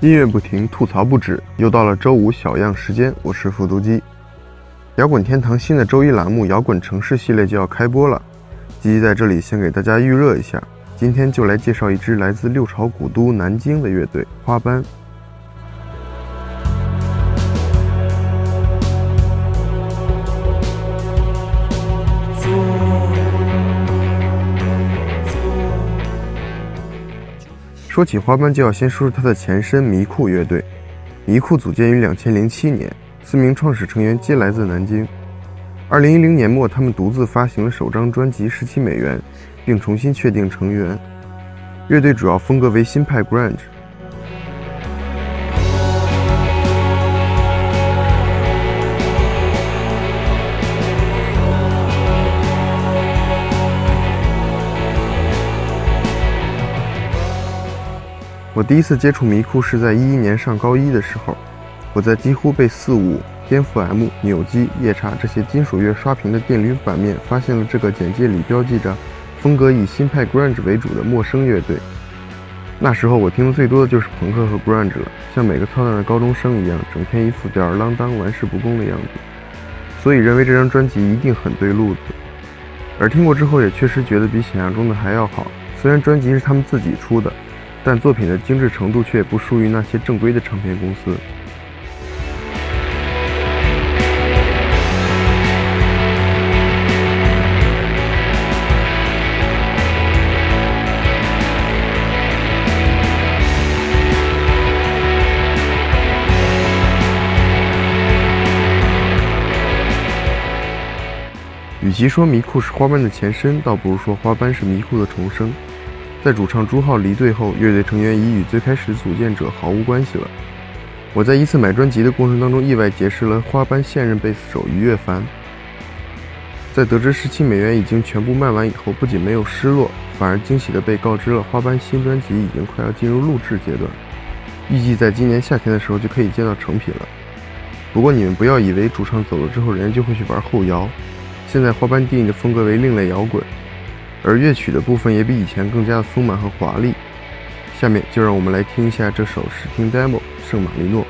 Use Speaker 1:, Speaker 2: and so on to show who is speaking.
Speaker 1: 音乐不停，吐槽不止，又到了周五小样时间，我是复读机。摇滚天堂新的周一栏目《摇滚城市》系列就要开播了，吉吉在这里先给大家预热一下，今天就来介绍一支来自六朝古都南京的乐队——花斑。说起花斑，就要先说说它的前身迷酷乐队。迷酷组建于两千零七年，四名创始成员皆来自南京。二零一零年末，他们独自发行了首张专辑《十七美元》，并重新确定成员。乐队主要风格为新派 grunge。我第一次接触迷库是在一一年上高一的时候，我在几乎被四五、颠覆 M、扭机、夜叉这些金属乐刷屏的电驴版面，发现了这个简介里标记着风格以新派 grunge 为主的陌生乐队。那时候我听的最多的就是朋克和 grunge 了，像每个操蛋的高中生一样，整天一副吊儿郎当、玩世不恭的样子，所以认为这张专辑一定很对路子。而听过之后，也确实觉得比想象中的还要好。虽然专辑是他们自己出的。但作品的精致程度却不输于那些正规的唱片公司。与其说迷库是花斑的前身，倒不如说花斑是迷库的重生。在主唱朱浩离队后，乐队成员已与最开始组建者毫无关系了。我在一次买专辑的过程当中，意外结识了花斑现任贝斯手于越凡。在得知十七美元已经全部卖完以后，不仅没有失落，反而惊喜地被告知了花斑新专辑已经快要进入录制阶段，预计在今年夏天的时候就可以见到成品了。不过你们不要以为主唱走了之后，人家就会去玩后摇。现在花斑定义的风格为另类摇滚。而乐曲的部分也比以前更加的丰满和华丽。下面就让我们来听一下这首试听 demo《圣马力诺》。